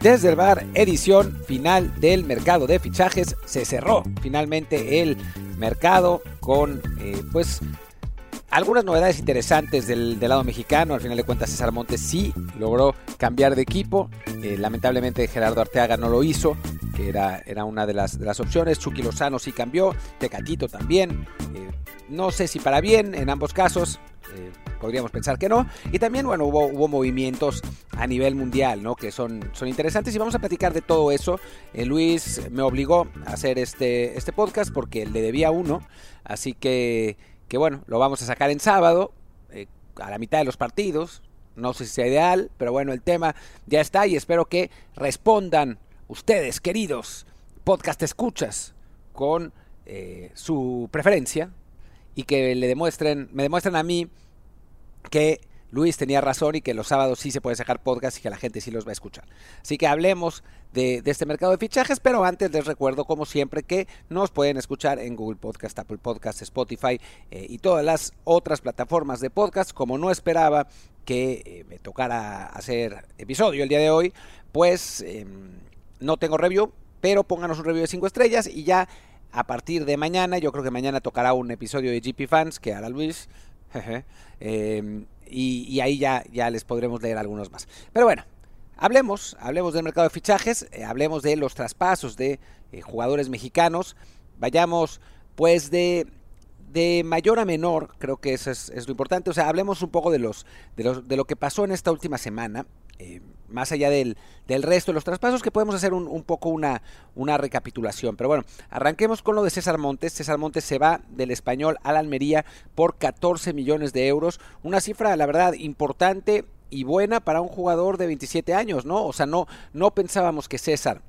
Desde el bar, edición final del mercado de fichajes. Se cerró finalmente el mercado con eh, pues algunas novedades interesantes del, lado mexicano. Al final de cuentas, César Montes sí logró cambiar de equipo. Eh, lamentablemente, Gerardo Arteaga no lo hizo, que era, era una de las, de las opciones. Chucky Lozano sí cambió, Tecatito también. Eh, no sé si para bien en ambos casos podríamos pensar que no. Y también, bueno, hubo, movimientos a nivel mundial, ¿no? Que son, son interesantes y vamos a platicar de todo eso. Eh, Luis me obligó a hacer este, este podcast porque le debía uno, así que, que bueno, lo vamos a sacar en sábado, eh, a la mitad de los partidos. No sé si sea ideal, pero bueno, el tema ya está y espero que respondan ustedes, queridos podcast escuchas, con eh, su preferencia y que le demuestren, me demuestren a mí que Luis tenía razón y que los sábados sí se puede sacar podcast y que la gente sí los va a escuchar. Así que hablemos de, este mercado de fichajes, pero antes les recuerdo, como siempre, que nos pueden escuchar en Google Podcast, Apple Podcast, Spotify eh, y todas las otras plataformas de podcast. Como no esperaba que eh, me tocara hacer episodio el día de hoy, pues em, no tengo review, pero pónganos un review de 5 estrellas y ya a partir de mañana, yo creo que mañana tocará un episodio de GP Fans que hará Luis Em, y, ahí ya, ya les podremos leer algunos más. Pero bueno, hablemos, hablemos del mercado de fichajes, eh, hablemos de los traspasos de eh, jugadores mexicanos. Vayamos pues de, de mayor a menor, creo que eso es, es, lo importante. O sea, hablemos un poco de, los, de, los, de lo que pasó en esta última semana. Eh, más allá del, resto de los traspasos, que podemos hacer un, poco una, una, recapitulación. Pero bueno, arranquemos con lo de César Montes. César Montes se va del español a la Almería por 14 millones de euros. Una cifra, la verdad, importante y buena para un jugador de 27 años, ¿no? O sea, no, no pensábamos que César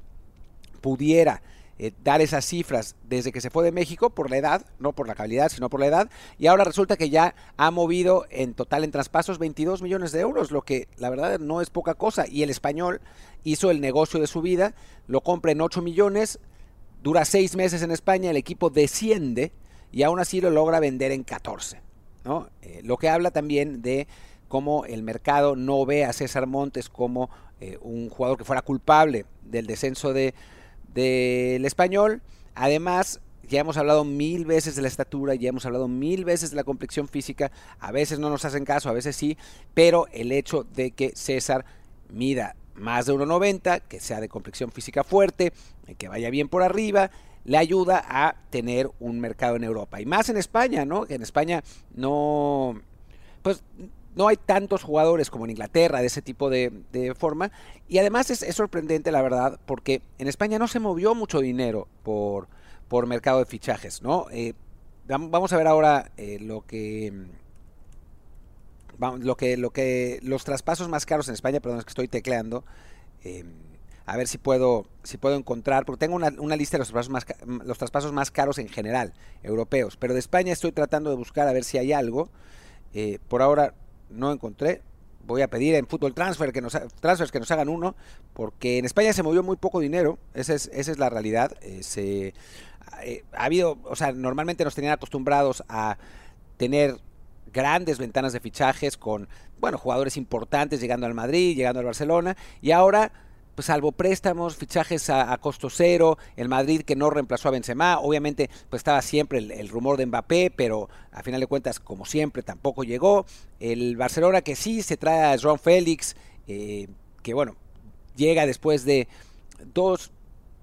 pudiera eh, dar esas cifras desde que se fue de México por la edad, no por la calidad, sino por la edad, y ahora resulta que ya ha movido en total en traspasos 22 millones de euros, lo que la verdad no es poca cosa, y el español hizo el negocio de su vida, lo compra en 8 millones, dura 6 meses en España, el equipo desciende y aún así lo logra vender en 14, ¿no? Eh, lo que habla también de cómo el mercado no ve a César Montes como eh, un jugador que fuera culpable del descenso de del español. Además, ya hemos hablado mil veces de la estatura, ya hemos hablado mil veces de la complexión física. A veces no nos hacen caso, a veces sí, pero el hecho de que César mida más de 1,90, que sea de complexión física fuerte, que vaya bien por arriba, le ayuda a tener un mercado en Europa. Y más en España, ¿no? Que en España no. Pues no hay tantos jugadores como en Inglaterra de ese tipo de, forma. Y además es, sorprendente, la verdad, porque en España no se movió mucho dinero por, por mercado de fichajes, ¿no? Eh, vamos a ver ahora eh, lo que lo que lo que los traspasos más caros en España, perdón, es que estoy tecleando. Eh, a ver si puedo si puedo encontrar, porque tengo una, una, lista de los traspasos, más, los traspasos más caros en general, europeos, pero de España estoy tratando de buscar a ver si hay algo. por ahora no encontré. Voy a pedir en Fútbol Transfer que nos, transfers que nos hagan uno, porque en España se movió muy poco dinero, esa es, esa es la realidad. Eh, se, eh, ha habido, o sea, normalmente nos tenían acostumbrados a tener grandes ventanas de fichajes con, bueno, jugadores importantes llegando al Madrid, llegando al Barcelona, y ahora pues salvo préstamos, fichajes a, costo cero, el Madrid que no reemplazó a Benzema, obviamente pues estaba siempre el, rumor de Mbappé, pero a final de cuentas como siempre tampoco llegó, el Barcelona que sí se trae a Joan Félix, eh, que bueno, llega después de dos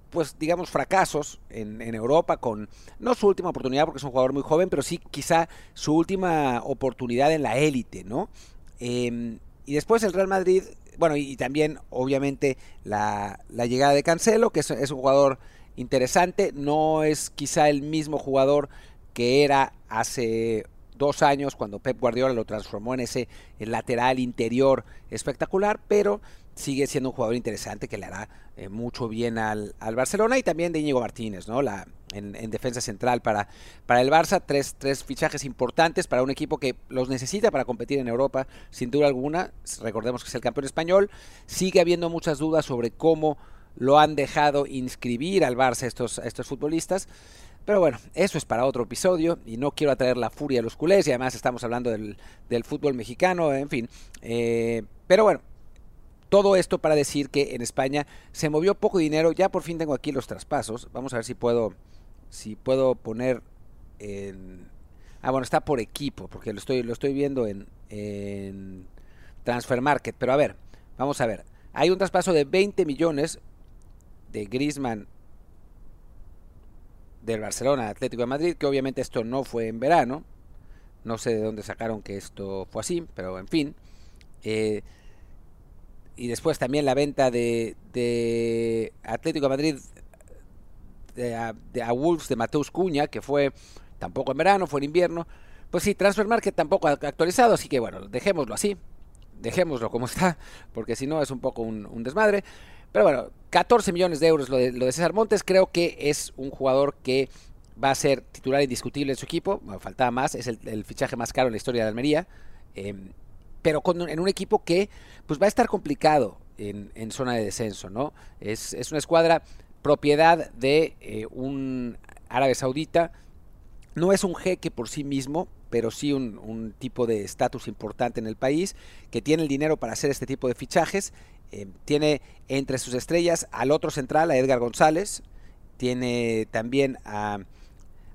pues digamos fracasos en, Europa con no su última oportunidad porque es un jugador muy joven pero sí quizá su última oportunidad en la élite no em, y después el Real Madrid bueno, y, también obviamente la, llegada de Cancelo, que es, un jugador interesante, no es quizá el mismo jugador que era hace dos años cuando Pep Guardiola lo transformó en ese lateral interior espectacular, pero sigue siendo un jugador interesante que le hará eh, mucho bien al, Barcelona y también de Íñigo Martínez, ¿no? La, en, defensa central para, para el Barça, tres, tres fichajes importantes para un equipo que los necesita para competir en Europa, sin duda alguna, recordemos que es el campeón español, sigue habiendo muchas dudas sobre cómo lo han dejado inscribir al Barça estos, estos futbolistas, pero bueno, eso es para otro episodio y no quiero atraer la furia a los culés y además estamos hablando del, fútbol mexicano, en fin. Eh, pero bueno, todo esto para decir que en España se movió poco dinero. Ya por fin tengo aquí los traspasos. Vamos a ver si puedo, si puedo poner en... Ah, bueno, está por equipo, porque lo estoy, lo estoy viendo en, en Transfer Market. Pero a ver, vamos a ver. Hay un traspaso de 20 millones de Griezmann del Barcelona Atlético de Madrid, que obviamente esto no fue en verano. No sé de dónde sacaron que esto fue así, pero en fin. Eh, y después también la venta de, de Atlético de Madrid de a, Wolves de Mateus Cuña, que fue tampoco en verano, fue en invierno. Pues sí, Transfer Market tampoco ha actualizado, así que bueno, dejémoslo así, dejémoslo como está, porque si no es un poco un, desmadre. Pero bueno, 14 millones de euros lo de, lo de, César Montes, creo que es un jugador que va a ser titular indiscutible en su equipo, bueno, faltaba más, es el, fichaje más caro en la historia de Almería. Em, pero con, en un equipo que pues va a estar complicado en, zona de descenso, ¿no? Es, una escuadra propiedad de eh, un árabe saudita, no es un jeque por sí mismo, pero sí un, tipo de estatus importante en el país, que tiene el dinero para hacer este tipo de fichajes, eh, tiene entre sus estrellas al otro central, a Edgar González, tiene también a,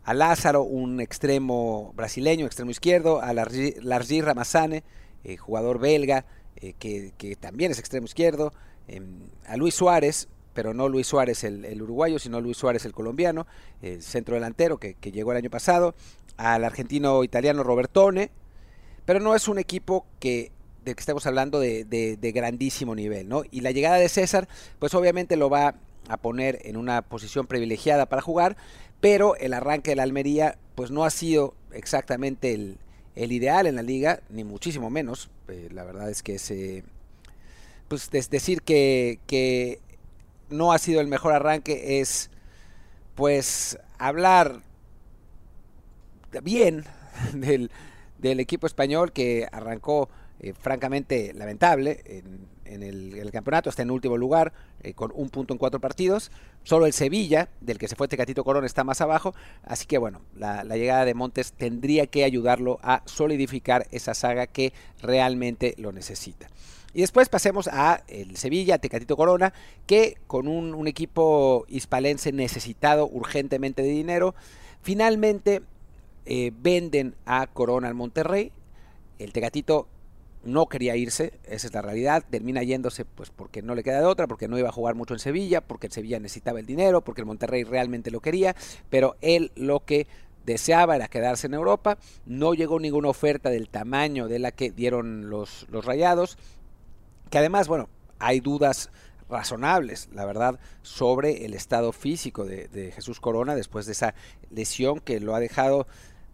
a Lázaro, un extremo brasileño, extremo izquierdo, a Largi Ramazane, eh, jugador belga, eh, que, también es extremo izquierdo, em, a Luis Suárez, pero no Luis Suárez el, uruguayo, sino Luis Suárez el colombiano, el centro delantero que, llegó el año pasado, al argentino italiano Robertone, pero no es un equipo que del que estamos hablando de, de, grandísimo nivel, ¿no? Y la llegada de César, pues obviamente lo va a poner en una posición privilegiada para jugar, pero el arranque de la Almería, pues no ha sido exactamente el, el ideal en la liga, ni muchísimo menos. Eh, la verdad es que se, pues decir que, que no ha sido el mejor arranque es pues hablar bien del, del equipo español que arrancó eh, francamente lamentable en, en el, campeonato, está en último lugar eh, con un punto en cuatro partidos. Solo el Sevilla, del que se fue Tecatito Corona, está más abajo. Así que bueno, la, llegada de Montes tendría que ayudarlo a solidificar esa saga que realmente lo necesita. Y después pasemos a el Sevilla, Tecatito Corona, que con un, equipo hispalense necesitado urgentemente de dinero, finalmente eh, venden a Corona al Monterrey. El Tecatito no quería irse, esa es la realidad, termina yéndose pues porque no le queda de otra, porque no iba a jugar mucho en Sevilla, porque el Sevilla necesitaba el dinero, porque el Monterrey realmente lo quería, pero él lo que deseaba era quedarse en Europa, no llegó ninguna oferta del tamaño de la que dieron los, los rayados, que además, bueno, hay dudas razonables, la verdad, sobre el estado físico de, de Jesús Corona después de esa lesión que lo ha dejado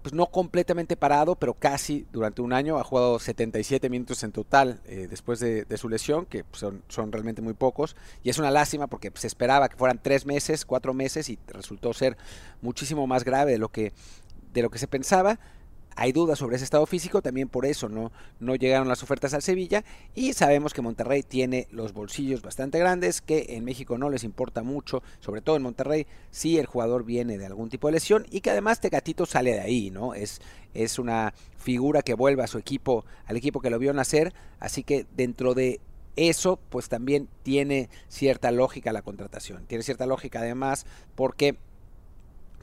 pues no completamente parado, pero casi durante un año. Ha jugado 77 minutos en total eh, después de, su lesión, que son, son, realmente muy pocos. Y es una lástima porque se esperaba que fueran tres meses, cuatro meses, y resultó ser muchísimo más grave de lo que, de lo que se pensaba. Hay dudas sobre ese estado físico, también por eso no, no llegaron las ofertas al Sevilla y sabemos que Monterrey tiene los bolsillos bastante grandes, que en México no les importa mucho, sobre todo en Monterrey, si el jugador viene de algún tipo de lesión y que además Tecatito sale de ahí, ¿no? Es, es una figura que vuelve a su equipo, al equipo que lo vio nacer, así que dentro de eso pues también tiene cierta lógica la contratación. Tiene cierta lógica además porque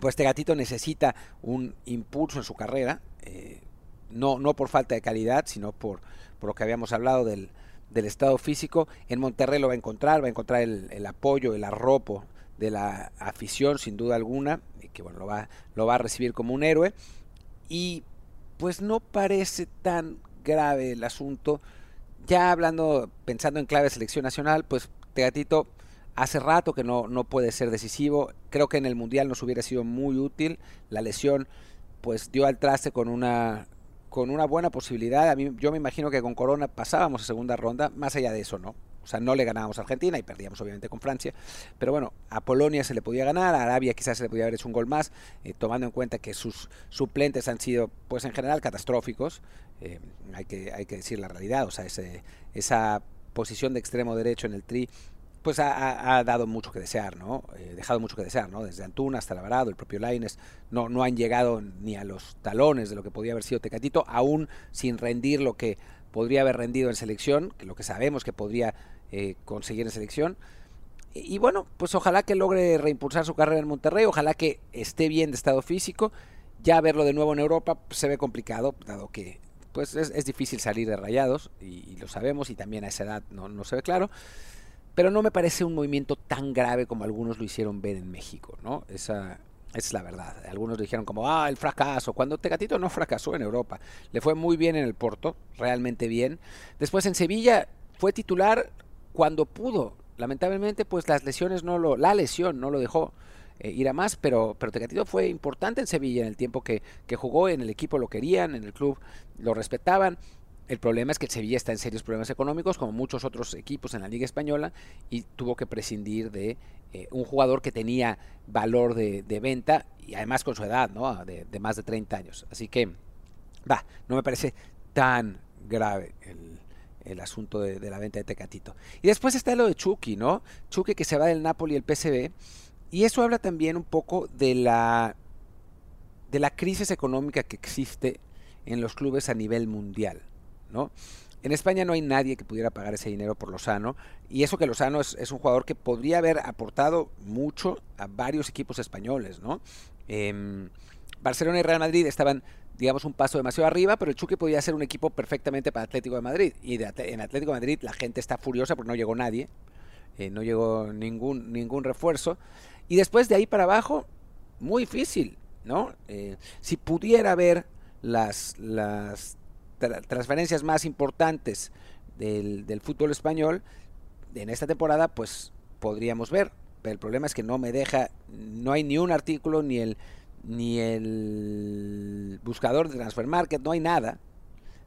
pues este gatito necesita un impulso en su carrera, eh, no, no por falta de calidad, sino por, por lo que habíamos hablado del, del, estado físico. En Monterrey lo va a encontrar, va a encontrar el, apoyo, el arropo de la afición, sin duda alguna, y que bueno, lo va, lo va a recibir como un héroe. Y pues no parece tan grave el asunto. Ya hablando, pensando en clave selección nacional, pues Tegatito hace rato que no, no puede ser decisivo. Creo que en el Mundial nos hubiera sido muy útil. La lesión pues dio al traste con una con una buena posibilidad. A mí, yo me imagino que con Corona pasábamos a segunda ronda, más allá de eso, ¿no? O sea, no le ganábamos a Argentina y perdíamos obviamente con Francia. Pero bueno, a Polonia se le podía ganar, a Arabia quizás se le podía haber hecho un gol más, eh, tomando en cuenta que sus suplentes han sido, pues en general, catastróficos. Eh, hay, que, hay que decir la realidad, o sea, esa posición de extremo derecho en el tri pues ha, dado mucho que desear, ¿no? Eh, dejado mucho que desear, ¿no? Desde Antuna hasta Alvarado, el propio Laines, no, no han llegado ni a los talones de lo que podría haber sido Tecatito, aún sin rendir lo que podría haber rendido en selección, que lo que sabemos que podría eh, conseguir en selección. Y, bueno, pues ojalá que logre reimpulsar su carrera en Monterrey, ojalá que esté bien de estado físico. Ya verlo de nuevo en Europa pues, se ve complicado, dado que pues es, difícil salir de rayados, y, lo sabemos, y también a esa edad no, no se ve claro pero no me parece un movimiento tan grave como algunos lo hicieron ver en México, ¿no? Esa, es la verdad. Algunos dijeron como, ah, el fracaso. Cuando Tecatito no fracasó en Europa. Le fue muy bien en el Porto, realmente bien. Después en Sevilla fue titular cuando pudo. Lamentablemente, pues las lesiones no lo, la lesión no lo dejó eh, ir a más, pero, pero Tecatito fue importante en Sevilla en el tiempo que, que jugó, en el equipo lo querían, en el club lo respetaban. El problema es que el Sevilla está en serios problemas económicos, como muchos otros equipos en la Liga Española, y tuvo que prescindir de eh, un jugador que tenía valor de, venta y además con su edad, ¿no? De, más de 30 años. Así que, va, no me parece tan grave el, asunto de, la venta de Tecatito. Y después está lo de Chucky, ¿no? Chucky que se va del Napoli y el PSV. Y eso habla también un poco de la, de la crisis económica que existe en los clubes a nivel mundial. En España no hay nadie que pudiera pagar ese dinero por Lozano, y eso que Lozano es, un jugador que podría haber aportado mucho a varios equipos españoles, ¿no? Em, Barcelona y Real Madrid estaban, digamos, un paso demasiado arriba, pero el Chucky podía ser un equipo perfectamente para Atlético de Madrid. Y en Atlético de Madrid la gente está furiosa porque no llegó nadie, eh, no llegó ningún, ningún refuerzo. Y después de ahí para abajo, muy difícil, ¿no? Eh, si pudiera ver las, las transferencias más importantes del, fútbol español en esta temporada, pues podríamos ver. Pero el problema es que no me deja, no hay ni un artículo, ni el, ni el buscador de Transfer Market, no hay nada.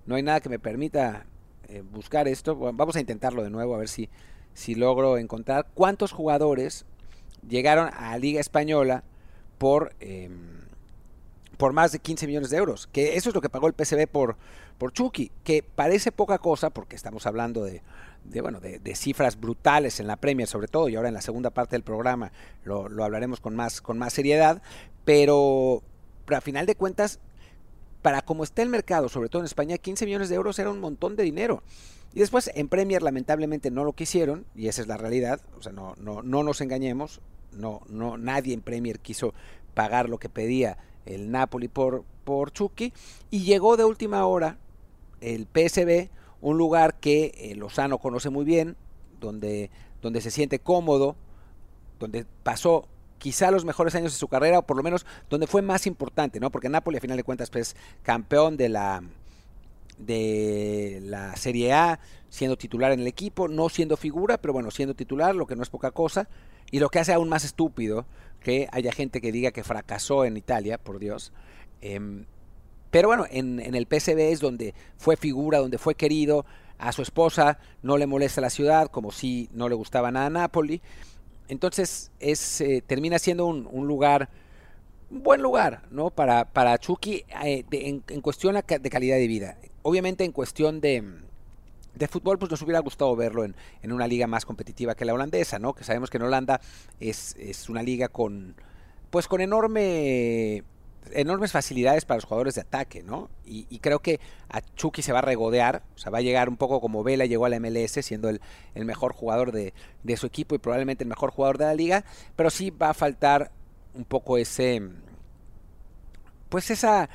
No hay nada que me permita eh, buscar esto. vamos a intentarlo de nuevo, a ver si, si logro encontrar cuántos jugadores llegaron a Liga Española por... Em, por más de 15 millones de euros, que eso es lo que pagó el PSV por, por Chucky, que parece poca cosa porque estamos hablando de, bueno, de, cifras brutales en la Premier sobre todo, y ahora en la segunda parte del programa lo, hablaremos con más, con más seriedad, pero, a final de cuentas, para como está el mercado, sobre todo en España, 15 millones de euros era un montón de dinero. Y después en Premier lamentablemente no lo quisieron, y esa es la realidad, o sea, no, no, no nos engañemos, no, no, nadie en Premier quiso pagar lo que pedía el Napoli por, por Chucky, y llegó de última hora el PSB, un lugar que eh, Lozano conoce muy bien, donde, donde se siente cómodo, donde pasó quizá los mejores años de su carrera, o por lo menos donde fue más importante, ¿no? Porque Napoli a final de cuentas pues campeón de la de la Serie A, siendo titular en el equipo, no siendo figura, pero bueno, siendo titular, lo que no es poca cosa, y lo que hace aún más estúpido que haya gente que diga que fracasó en Italia, por Dios. Em, pero bueno, en, el PSV es donde fue figura, donde fue querido. A su esposa no le molesta la ciudad, como si no le gustaba nada Napoli. Entonces es, eh, termina siendo un, lugar, un buen lugar, ¿no? Para, para Chucky eh, en, cuestión de calidad de vida. Obviamente en cuestión de, de fútbol, pues nos hubiera gustado verlo en, en, una liga más competitiva que la holandesa, ¿no? Que sabemos que en Holanda es, es una liga con, pues con enorme enormes facilidades para los jugadores de ataque, ¿no? Y, creo que a Chucky se va a regodear, o sea, va a llegar un poco como Vela llegó a la MLS, siendo el, el mejor jugador de, de, su equipo y probablemente el mejor jugador de la liga, pero sí va a faltar un poco ese, pues esa,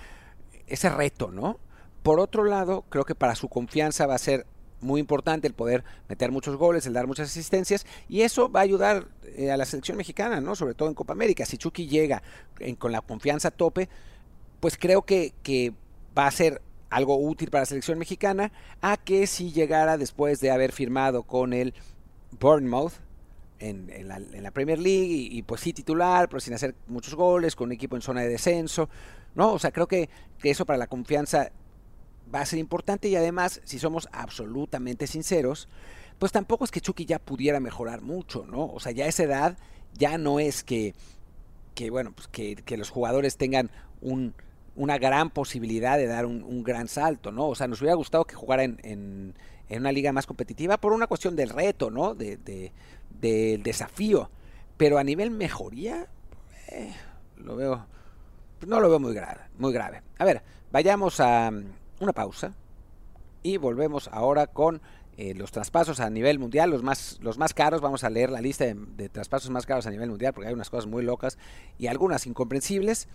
ese reto, ¿no? Por otro lado, creo que para su confianza va a ser muy importante el poder meter muchos goles, el dar muchas asistencias, y eso va a ayudar eh, a la selección mexicana, ¿no? Sobre todo en Copa América. Si Chucky llega con la confianza a tope, pues creo que, que va a ser algo útil para la selección mexicana, a que si llegara después de haber firmado con el Bournemouth, en, en, la, Premier League y, y, pues sí titular, pero sin hacer muchos goles, con un equipo en zona de descenso, ¿no? O sea, creo que, que, eso para la confianza va a ser importante y además, si somos absolutamente sinceros, pues tampoco es que Chucky ya pudiera mejorar mucho, ¿no? O sea, ya a esa edad ya no es que, que bueno, pues que, que los jugadores tengan un, una gran posibilidad de dar un, gran salto, ¿no? O sea, nos hubiera gustado que jugara en, en, una liga más competitiva por una cuestión del reto, ¿no? De, de, del desafío. Pero a nivel mejoría, eh, lo veo, no lo veo muy grave, muy grave. A ver, vayamos a, una pausa y volvemos ahora con eh, los traspasos a nivel mundial, los más, los más caros, vamos a leer la lista de, traspasos más caros a nivel mundial, porque hay unas cosas muy locas y algunas incomprensibles.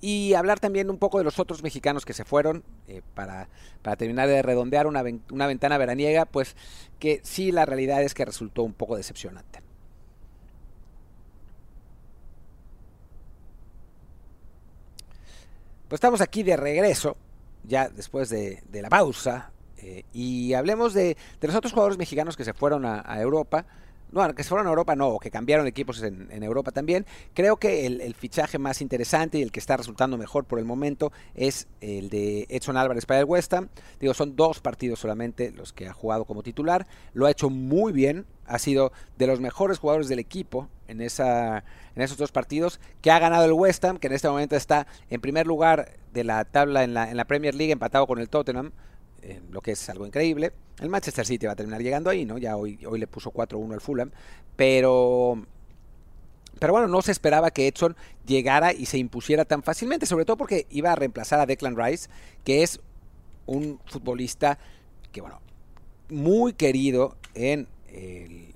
Y hablar también un poco de los otros mexicanos que se fueron eh, para, para, terminar de redondear una, una ventana veraniega, pues que sí la realidad es que resultó un poco decepcionante. Pues estamos aquí de regreso, ya después de, la pausa, eh, y hablemos de, los otros jugadores mexicanos que se fueron a, Europa. No, que se fueron a Europa no, que cambiaron equipos en, Europa también. Creo que el, fichaje más interesante y el que está resultando mejor por el momento es el de Edson Álvarez para el West Ham. Digo, son dos partidos solamente los que ha jugado como titular. Lo ha hecho muy bien, ha sido de los mejores jugadores del equipo en, esa, en esos dos partidos, que ha ganado el West Ham, que en este momento está en primer lugar de la tabla en la, en la Premier League, empatado con el Tottenham, lo que es algo increíble. El Manchester City va a terminar llegando ahí, ¿no? Ya hoy, hoy le puso 4-1 al Fulham, pero... Pero bueno, no se esperaba que Edson llegara y se impusiera tan fácilmente, sobre todo porque iba a reemplazar a Declan Rice, que es un futbolista que, bueno, muy querido en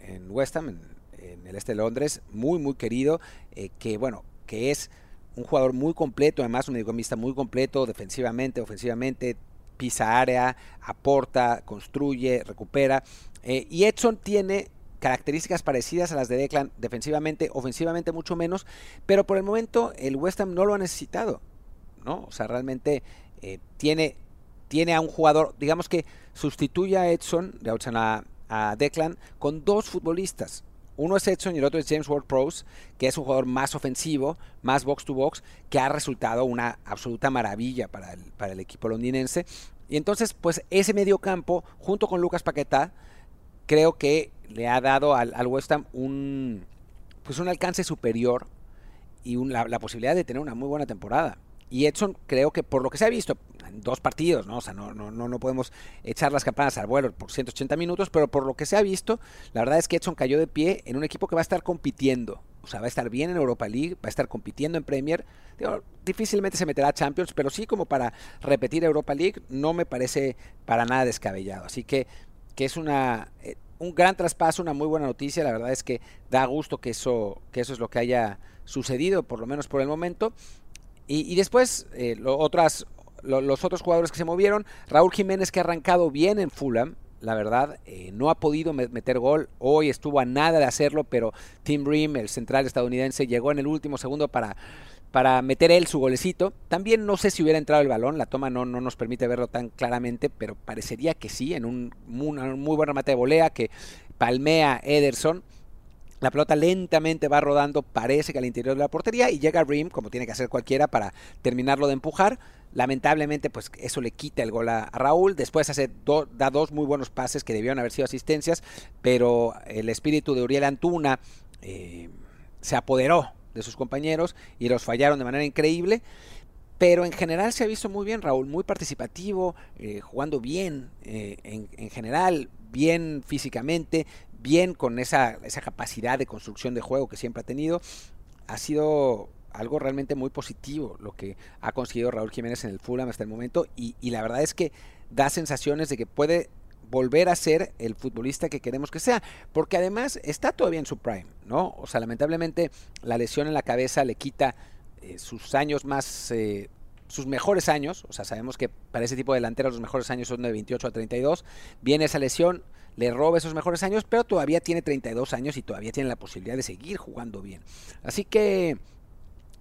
en West Ham, en, el este de Londres, muy, muy querido, eh, que bueno, que es un jugador muy completo, además un mediocampista muy completo, defensivamente, ofensivamente, pisa área, aporta, construye, recupera. Eh, y Edson tiene características parecidas a las de Declan, defensivamente, ofensivamente mucho menos, pero por el momento el West Ham no lo ha necesitado, ¿no? O sea, realmente eh, tiene, tiene a un jugador, digamos que sustituye a Edson, de a, a Declan con dos futbolistas. Uno es Edson y el otro es James Ward-Prowse, que es un jugador más ofensivo, más box to box, que ha resultado una absoluta maravilla para el, equipo londinense. Y entonces, pues ese medio campo, junto con Lucas Paquetá, creo que le ha dado al, West Ham un, pues un alcance superior y la posibilidad de tener una muy buena temporada. Y Edson creo que por lo que se ha visto, dos partidos, ¿no? O sea, no, no, no podemos echar las campanas al vuelo por 180 minutos, pero por lo que se ha visto, la verdad es que Edson cayó de pie en un equipo que va a estar compitiendo. O sea, va a estar bien en Europa League, va a estar compitiendo en Premier. difícilmente se meterá a Champions, pero sí como para repetir Europa League, no me parece para nada descabellado. Así que, que es una, eh, un gran traspaso, una muy buena noticia. La verdad es que da gusto que eso, que eso es lo que haya sucedido, por lo menos por el momento. Y, después, eh, otras, los otros jugadores que se movieron, Raúl Jiménez que ha arrancado bien en Fulham, la verdad, eh, no ha podido meter gol. Hoy estuvo a nada de hacerlo, pero Tim Bream, el central estadounidense, llegó en el último segundo para, para meter él su golecito. También no sé si hubiera entrado el balón, la toma no, no nos permite verlo tan claramente, pero parecería que sí, en un, un muy buen remate de volea que palmea Ederson. La pelota lentamente va rodando, parece que al interior de la portería, y llega Rim, como tiene que hacer cualquiera, para terminarlo de empujar. Lamentablemente, pues eso le quita el gol a, Raúl. Después hace da dos muy buenos pases que debieron haber sido asistencias, pero el espíritu de Uriel Antuna eh, se apoderó de sus compañeros y los fallaron de manera increíble. Pero en general se ha visto muy bien, Raúl, muy participativo, eh, jugando bien eh, en, en, general, bien físicamente, bien con esa, esa capacidad de construcción de juego que siempre ha tenido. Ha sido algo realmente muy positivo lo que ha conseguido Raúl Jiménez en el Fulham hasta el momento y, la verdad es que da sensaciones de que puede volver a ser el futbolista que queremos que sea, porque además está todavía en su prime, ¿no? O sea, lamentablemente la lesión en la cabeza le quita eh, sus años más, eh, sus mejores años, o sea, sabemos que para ese tipo de delanteros los mejores años son de 28 a 32, viene esa lesión, le roba esos mejores años, pero todavía tiene 32 años y todavía tiene la posibilidad de seguir jugando bien. Así que,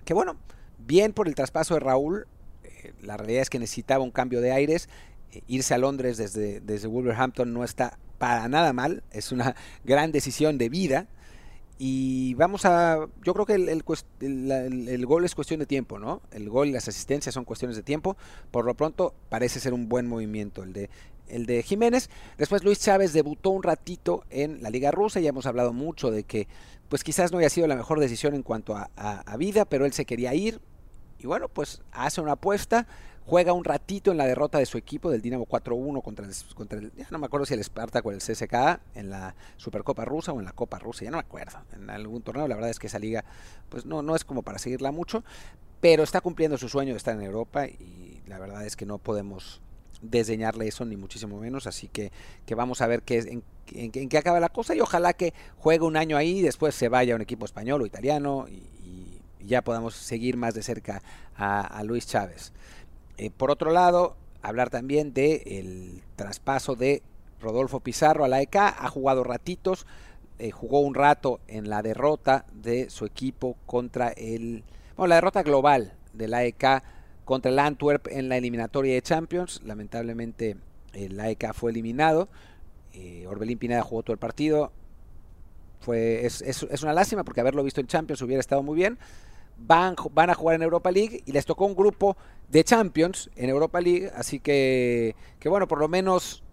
que bueno, bien por el traspaso de Raúl. Eh, la realidad es que necesitaba un cambio de aires. Eh, irse a Londres desde, desde Wolverhampton no está para nada mal. Es una gran decisión de vida. Y vamos a. Yo creo que el, el, el, gol es cuestión de tiempo, ¿no? El gol y las asistencias son cuestiones de tiempo. Por lo pronto, parece ser un buen movimiento el de el de Jiménez. Después Luis Chávez debutó un ratito en la Liga Rusa, ya hemos hablado mucho de que pues quizás no haya sido la mejor decisión en cuanto a, vida, pero él se quería ir. Y bueno, pues hace una apuesta, juega un ratito en la derrota de su equipo del Dinamo 4-1 contra el, contra el, ya no me acuerdo si el Spartak o el CSKA en la Supercopa Rusa o en la Copa Rusa, ya no me acuerdo, en algún torneo, la verdad es que esa liga pues no, no es como para seguirla mucho, pero está cumpliendo su sueño de estar en Europa y la verdad es que no podemos desdeñarle eso, ni muchísimo menos. Así que, que vamos a ver qué, en, en, qué acaba la cosa y ojalá que juegue un año ahí y después se vaya a un equipo español o italiano y, ya podamos seguir más de cerca a, Luis Chávez. Eh, por otro lado, hablar también del el traspaso de Rodolfo Pizarro a la EK. Ha jugado ratitos, eh, jugó un rato en la derrota de su equipo contra el. Bueno, la derrota global de la EK contra el Antwerp en la eliminatoria de Champions. Lamentablemente el AEK fue eliminado. Eh, Orbelín Pineda jugó todo el partido. Fue, es, es, una lástima porque haberlo visto en Champions hubiera estado muy bien. Van, van a jugar en Europa League y les tocó un grupo de Champions en Europa League. Así que, que bueno, por lo menos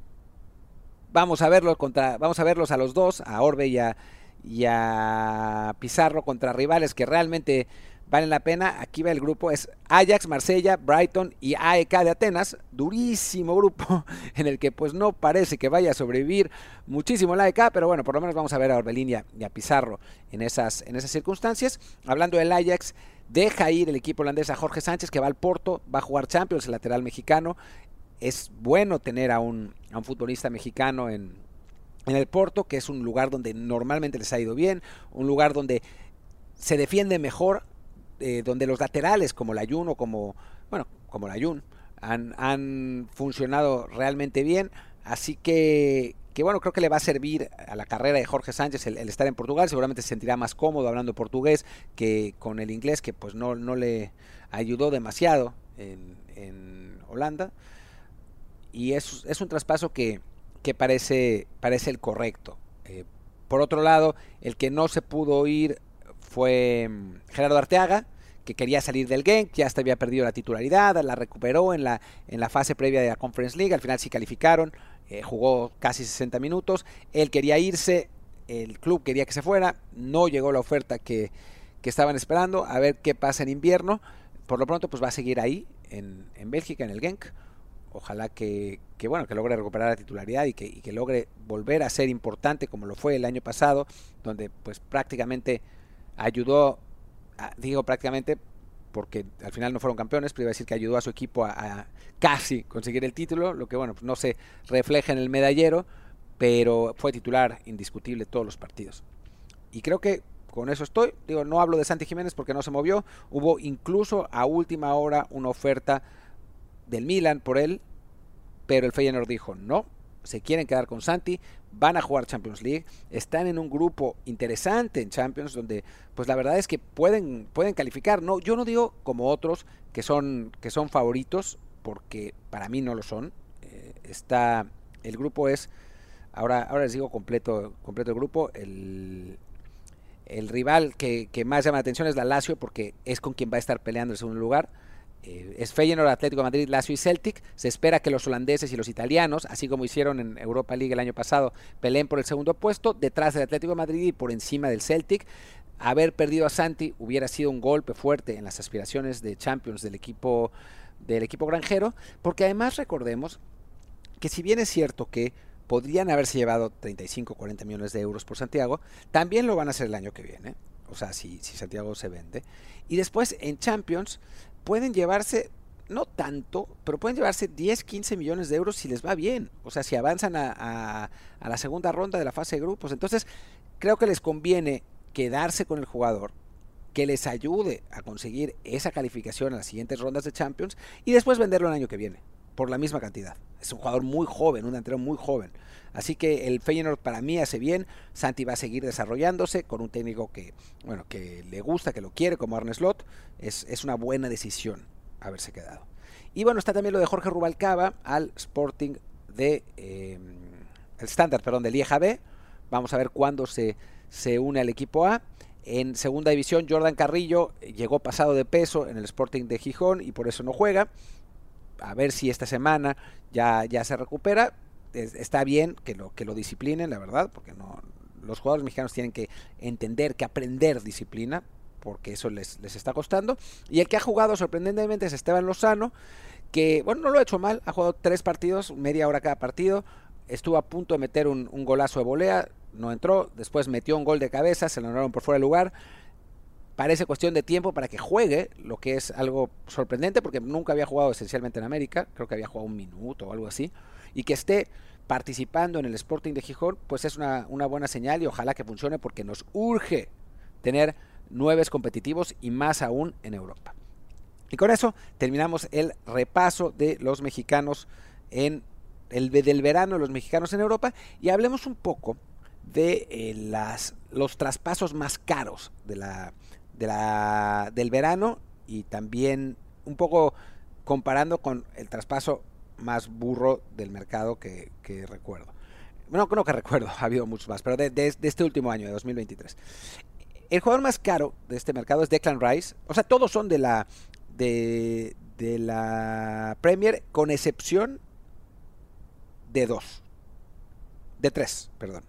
vamos a verlos contra, vamos a verlos a los dos, a Orbe y a, y a Pizarro contra rivales que realmente valen la pena. Aquí va el grupo, es Ajax, Marsella, Brighton y AEK de Atenas. Durísimo grupo en el que pues no parece que vaya a sobrevivir muchísimo el AEK, pero bueno, por lo menos vamos a ver a Orbelín y a, Pizarro en esas, en esas circunstancias. Hablando del Ajax, deja ir el equipo holandés a Jorge Sánchez que va al Porto, va a jugar Champions, el lateral mexicano. Es bueno tener a un, a un futbolista mexicano en, en el Porto, que es un lugar donde normalmente les ha ido bien, un lugar donde se defiende mejor, eh, donde los laterales como la Jun o como, bueno, como la Jun han, han funcionado realmente bien. Así que, que bueno, creo que le va a servir a la carrera de Jorge Sánchez el, estar en Portugal. Seguramente se sentirá más cómodo hablando portugués que con el inglés, que pues no, no le ayudó demasiado en, en Holanda. Y es, es, un traspaso que, que parece, parece el correcto. Eh, por otro lado, el que no se pudo ir fue mm, Gerardo Arteaga, que quería salir del Genk, ya hasta había perdido la titularidad, la recuperó en la, en la fase previa de la Conference League, al final sí calificaron, eh, jugó casi 60 minutos, él quería irse, el club quería que se fuera, no llegó la oferta que, que estaban esperando, a ver qué pasa en invierno, por lo pronto pues va a seguir ahí, en, en Bélgica, en el Genk, ojalá que, que, bueno, que logre recuperar la titularidad y que, y que logre volver a ser importante como lo fue el año pasado, donde pues prácticamente ayudó digo prácticamente porque al final no fueron campeones, pero iba a decir que ayudó a su equipo a, casi conseguir el título, lo que bueno, pues no se refleja en el medallero, pero fue titular indiscutible todos los partidos. Y creo que con eso estoy. Digo, no hablo de Santi Jiménez porque no se movió. Hubo incluso a última hora una oferta del Milan por él, pero el Feyenoord dijo no, se quieren quedar con Santi, van a jugar Champions League, están en un grupo interesante en Champions donde pues la verdad es que pueden pueden calificar, no yo no digo como otros que son que son favoritos porque para mí no lo son. Eh, está el grupo es ahora ahora les digo completo completo el grupo, el el rival que, que más llama la atención es la Lazio porque es con quien va a estar peleando el segundo lugar eh, es Feyenoord, Atlético de Madrid, Lazio y Celtic. Se espera que los holandeses y los italianos, así como hicieron en Europa League el año pasado, peleen por el segundo puesto, detrás del Atlético de Madrid y por encima del Celtic. Haber perdido a Santi hubiera sido un golpe fuerte en las aspiraciones de Champions del equipo del equipo granjero, porque además recordemos que si bien es cierto que podrían haberse llevado 35 40 millones de euros por Santiago, también lo van a hacer el año que viene. O sea, si, si Santiago se vende. Y después en Champions pueden llevarse, no tanto, pero pueden llevarse 10, 15 millones de euros si les va bien. O sea, si avanzan a, a, la segunda ronda de la fase de grupos. Entonces, creo que les conviene quedarse con el jugador que les ayude a conseguir esa calificación en las siguientes rondas de Champions y después venderlo el año que viene por la misma cantidad. Es un jugador muy joven, un delantero muy joven. Así que el Feyenoord para mí hace bien. Santi va a seguir desarrollándose con un técnico que, bueno, que le gusta, que lo quiere, como Arne Slot. Es, es una buena decisión haberse quedado. Y bueno, está también lo de Jorge Rubalcaba al Sporting de eh, el estándar, perdón, del IEJB. Vamos a ver cuándo se, se une al equipo A. En segunda división, Jordan Carrillo llegó pasado de peso en el Sporting de Gijón y por eso no juega a ver si esta semana ya, ya se recupera. está bien que lo, que lo disciplinen, la verdad, porque no, los jugadores mexicanos tienen que entender que aprender disciplina, porque eso les, les está costando. Y el que ha jugado sorprendentemente es Esteban Lozano, que, bueno, no lo ha hecho mal, ha jugado tres partidos, media hora cada partido, estuvo a punto de meter un, golazo de volea, no entró, después metió un gol de cabeza, se lo anularon por fuera de lugar. Parece cuestión de tiempo para que juegue, lo que es algo sorprendente porque nunca había jugado esencialmente en América, creo que había jugado un minuto o algo así, y que esté participando en el Sporting de Gijón, pues es una, buena señal y ojalá que funcione porque nos urge tener nueve competitivos y más aún en Europa. Y con eso terminamos el repaso de los mexicanos en el del verano los mexicanos en Europa y hablemos un poco de eh, las, los traspasos más caros de la, de la, del verano y también un poco comparando con el traspaso más burro del mercado que, recuerdo. Bueno, no que recuerdo, ha habido muchos más, pero de, de, este último año, de 2023. El jugador más caro de este mercado es Declan Rice. O sea, todos son de la, de, de la Premier, con excepción de dos. De tres, perdón.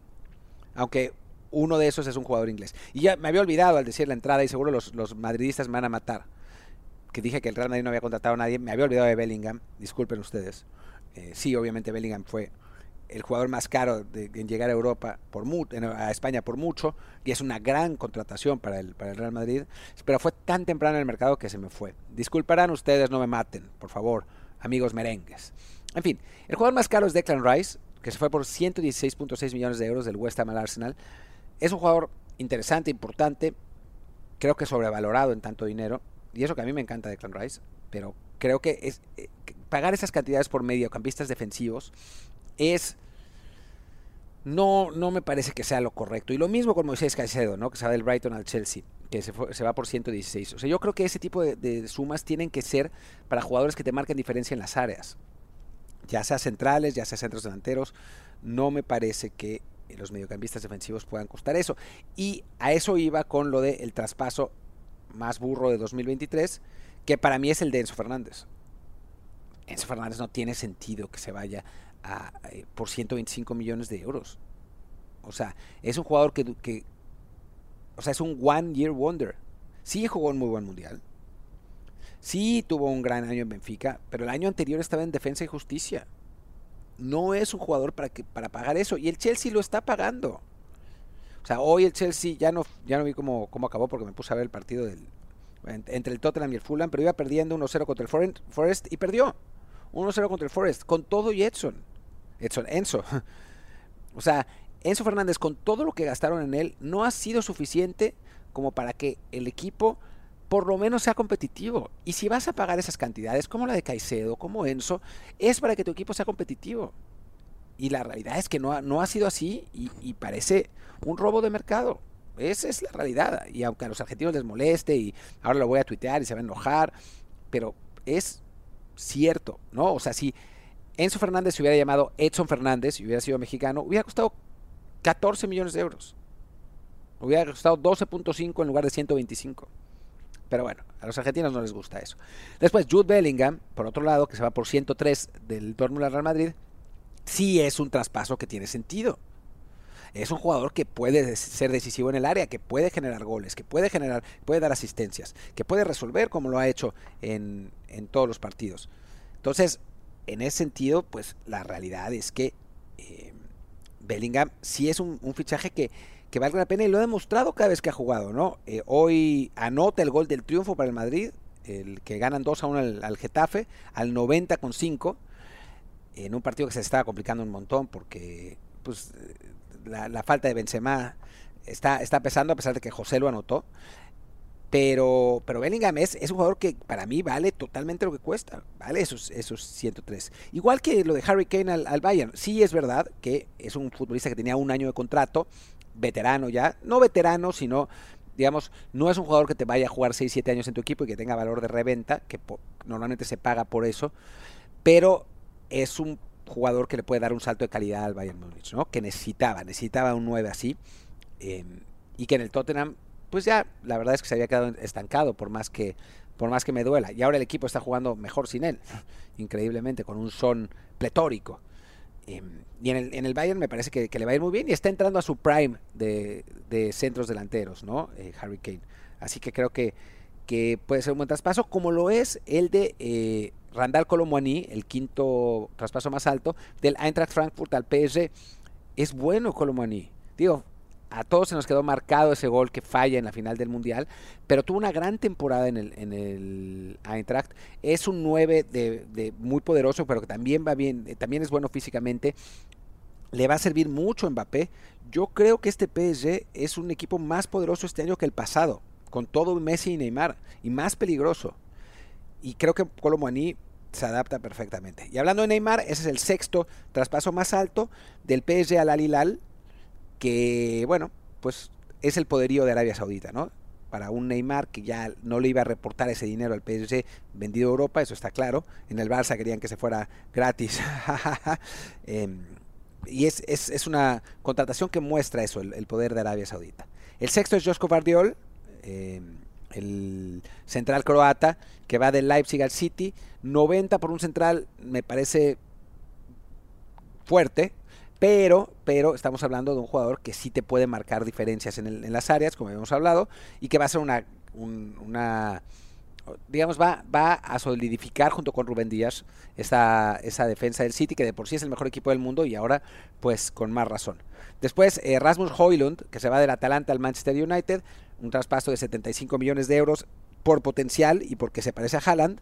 Aunque uno de esos es un jugador inglés. Y ya me había olvidado al decir la entrada y seguro los, los madridistas me van a matar. Que dije que el Real Madrid no había contratado a nadie. Me había olvidado de Bellingham. Disculpen ustedes. Eh, sí, obviamente Bellingham fue el jugador más caro en llegar a Europa por a España por mucho y es una gran contratación para el, para el Real Madrid pero fue tan temprano en el mercado que se me fue disculparán ustedes no me maten por favor amigos merengues en fin el jugador más caro es Declan Rice que se fue por 116.6 millones de euros del West Ham al Arsenal. Es un jugador interesante, importante, creo que sobrevalorado en tanto dinero, y eso que a mí me encanta de Clan Rice, pero creo que es eh, pagar esas cantidades por mediocampistas defensivos es no, no me parece que sea lo correcto. Y lo mismo con Moisés Caicedo, ¿no? que se va del Brighton al Chelsea, que se, se va por 116. O sea, yo creo que ese tipo de, de, sumas tienen que ser para jugadores que te marquen diferencia en las áreas ya sea centrales, ya sea centros delanteros, no me parece que los mediocampistas defensivos puedan costar eso. Y a eso iba con lo del traspaso más burro de 2023, que para mí es el de Enzo Fernández. Enzo Fernández no tiene sentido que se vaya eh, por 125 millones de euros. O sea, es un jugador que, que, o sea, es un one year wonder. Sí jugó un muy buen mundial, Sí tuvo un gran año en Benfica, pero el año anterior estaba en defensa y justicia. No es un jugador para, que, para pagar eso. Y el Chelsea lo está pagando. O sea, hoy el Chelsea ya no, ya no vi cómo, cómo acabó porque me puse a ver el partido entre el Tottenham y el Fulham, pero iba perdiendo 1-0 contra el Forest y perdió. 1-0 contra el Forest, con todo y Edson. Edson, Enzo. O sea, Enzo Fernández, con todo lo que gastaron en él, no ha sido suficiente como para que el equipo por lo menos sea competitivo. Y si vas a pagar esas cantidades, como la de Caicedo, como Enzo, es para que tu equipo sea competitivo. Y la realidad es que no ha, no ha sido así y, parece un robo de mercado. Esa es la realidad. Y aunque a los argentinos les moleste y ahora lo voy a tuitear y se va a enojar, pero es cierto, ¿no? O sea, si Enzo Fernández se hubiera llamado Edson Fernández y hubiera sido mexicano, hubiera costado 14 millones de euros. Hubiera costado 12.5 en lugar de 125. Pero bueno, a los argentinos no les gusta eso. Después, Jude Bellingham, por otro lado, que se va por 103 del Dortmund al Real Madrid, sí es un traspaso que tiene sentido. Es un jugador que puede ser decisivo en el área, que puede generar goles, que puede generar, puede dar asistencias, que puede resolver como lo ha hecho en, todos los partidos. Entonces, en ese sentido, pues la realidad es que eh, Bellingham sí es un fichaje que que valga la pena y lo ha demostrado cada vez que ha jugado, ¿no? Eh, hoy anota el gol del triunfo para el Madrid, el que ganan 2 a 1 al, Getafe, al 90 con 5, en un partido que se estaba complicando un montón porque pues la, falta de Benzema está, está pesando a pesar de que José lo anotó. Pero, pero Bellingham es, es, un jugador que para mí vale totalmente lo que cuesta. Vale esos, esos 103. Igual que lo de Harry Kane al, al, Bayern. Sí es verdad que es un futbolista que tenía un año de contrato veterano ya, no veterano, sino, digamos, no es un jugador que te vaya a jugar 6, 7 años en tu equipo y que tenga valor de reventa, que normalmente se paga por eso, pero es un jugador que le puede dar un salto de calidad al Bayern Múnich, ¿no? Que necesitaba, necesitaba un 9 así, em, y que en el Tottenham, pues ya, la verdad es que se había quedado estancado, por más que por más que me duela. Y ahora el equipo está jugando mejor sin él, increíblemente, con un son pletórico. Em, y en el, en el Bayern me parece que, le va a ir muy bien y está entrando a su prime de, centros delanteros, ¿no? Eh, Harry Kane. Así que creo que, que puede ser un buen traspaso, como lo es el de eh, Randall Colomwani, el quinto traspaso más alto, del Eintracht Frankfurt al PSG. Es bueno Colomwani. Digo, a todos se nos quedó marcado ese gol que falla en la final del Mundial, pero tuvo una gran temporada en el, en el Eintracht. Es un 9 de, muy poderoso, pero que también va bien, eh, también es bueno físicamente. Le va a servir mucho Mbappé. Yo creo que este PSG es un equipo más poderoso este año que el pasado, con todo Messi y Neymar, y más peligroso. Y creo que Colomboani se adapta perfectamente. Y hablando de Neymar, ese es el sexto traspaso más alto del PSG al Al Hilal que, bueno, pues es el poderío de Arabia Saudita, ¿no? Para un Neymar que ya no le iba a reportar ese dinero al PSG vendido a Europa, eso está claro. En el Barça querían que se fuera gratis. Em, y es, es, una contratación que muestra eso, el, poder de Arabia Saudita. El sexto es Josko Bardiol, em, el central croata, que va del Leipzig al City. 90 por un central me parece fuerte, pero, pero estamos hablando de un jugador que sí te puede marcar diferencias en, las áreas, como habíamos hablado, y que va a ser una, una digamos, va, va a solidificar junto con Rubén Díaz esa, esa defensa del City, que de por sí es el mejor equipo del mundo y ahora, pues, con más razón. Después, eh, Rasmus Hoylund, que se va del Atalanta al Manchester United, un traspaso de 75 millones de euros por potencial y porque se parece a Haaland.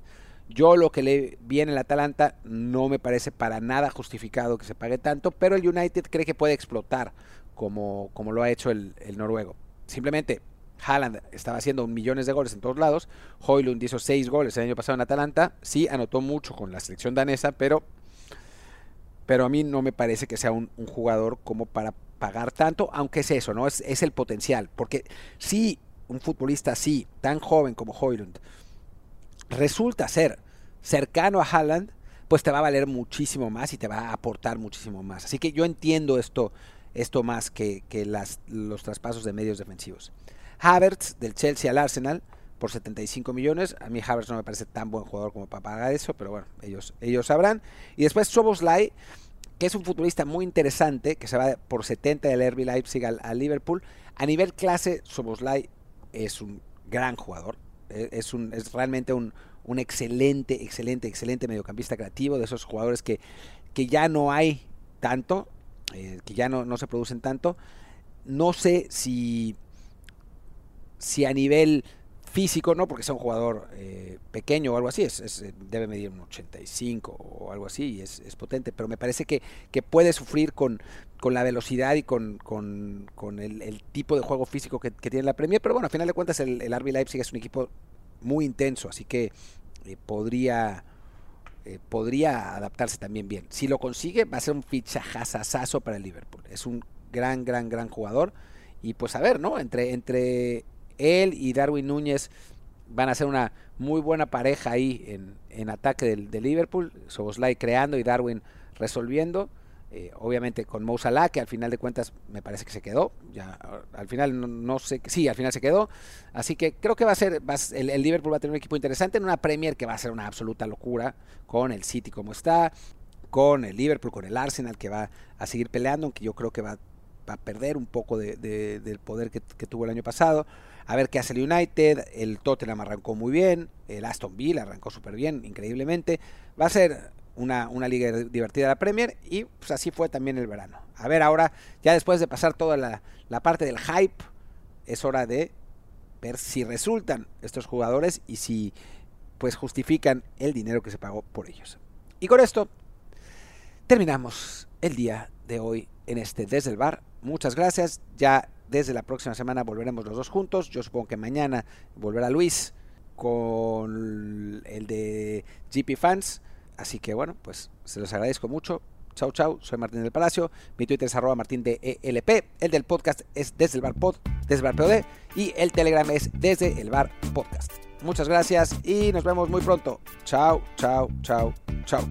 Yo lo que le vi en el Atalanta no me parece para nada justificado que se pague tanto, pero el United cree que puede explotar como, como lo ha hecho el, noruego. Simplemente Haaland estaba haciendo millones de goles en todos lados. Hoylund hizo seis goles el año pasado en Atalanta. Sí, anotó mucho con la selección danesa, pero, pero a mí no me parece que sea un, jugador como para pagar tanto, aunque es eso, ¿no? Es, es el potencial. Porque si un futbolista así, tan joven como Hoylund, resulta ser cercano a Haaland, pues te va a valer muchísimo más y te va a aportar muchísimo más. Así que yo entiendo esto, esto más que, las, los traspasos de medios defensivos. Havertz del Chelsea al Arsenal por 75 millones. A mí Havertz no me parece tan buen jugador como para pagar eso, pero bueno, ellos, ellos sabrán. Y después Soboslai, que es un futbolista muy interesante, que se va por 70 del RB Leipzig al, al Liverpool. A nivel clase, Soboslai es un gran jugador. E, es, un, es realmente un, un excelente, excelente, excelente mediocampista creativo, de esos jugadores que, que ya no hay tanto, eh, que ya no, no, se producen tanto. No sé si, si a nivel físico, no porque sea un jugador eh, pequeño o algo así, es, eh, debe medir un 85 o algo así, y es, es potente, pero me parece que, que puede sufrir con, con la velocidad y con, con, el, tipo de juego físico que, tiene la Premier, pero bueno, a final de cuentas el, el Leipzig es un equipo muy intenso, así que eh, podría, eh, podría adaptarse también bien. Si lo consigue, va a ser un fichajazazazo para el Liverpool. Es un gran, gran, gran jugador. Y pues a ver, ¿no? Entre, entre él y Darwin Núñez van a ser una muy buena pareja ahí en, en ataque del, de Liverpool. Soboslai creando y Darwin resolviendo. Eh, obviamente con Mo Salah, que al final de cuentas me parece que se quedó. Ya, al final no, sé, sí, al final se quedó. Así que creo que va a ser, el, Liverpool va a tener un equipo interesante en una Premier que va a ser una absoluta locura, con el City como está, con el Liverpool, con el Arsenal que va a seguir peleando, aunque yo creo que va, a perder un poco de, del poder que, tuvo el año pasado. A ver qué hace el United, el Tottenham arrancó muy bien, el Aston Villa arrancó súper bien, increíblemente. Va a ser una, una, liga divertida la Premier y pues así fue también el verano. A ver ahora, ya después de pasar toda la, la, parte del hype, es hora de ver si resultan estos jugadores y si pues justifican el dinero que se pagó por ellos. Y con esto terminamos el día de hoy en este Desde el Bar. Muchas gracias. Ya desde la próxima semana volveremos los dos juntos. Yo supongo que mañana volverá Luis con el de GP Fans. Así que bueno, pues se los agradezco mucho. Chau, chau. Soy Martín del Palacio. Mi Twitter es arroba martín de ELP. El del podcast es desde el bar pod, desde el bar POD. Y el Telegram es desde el bar podcast. Muchas gracias y nos vemos muy pronto. Chao, chao, chao, chao.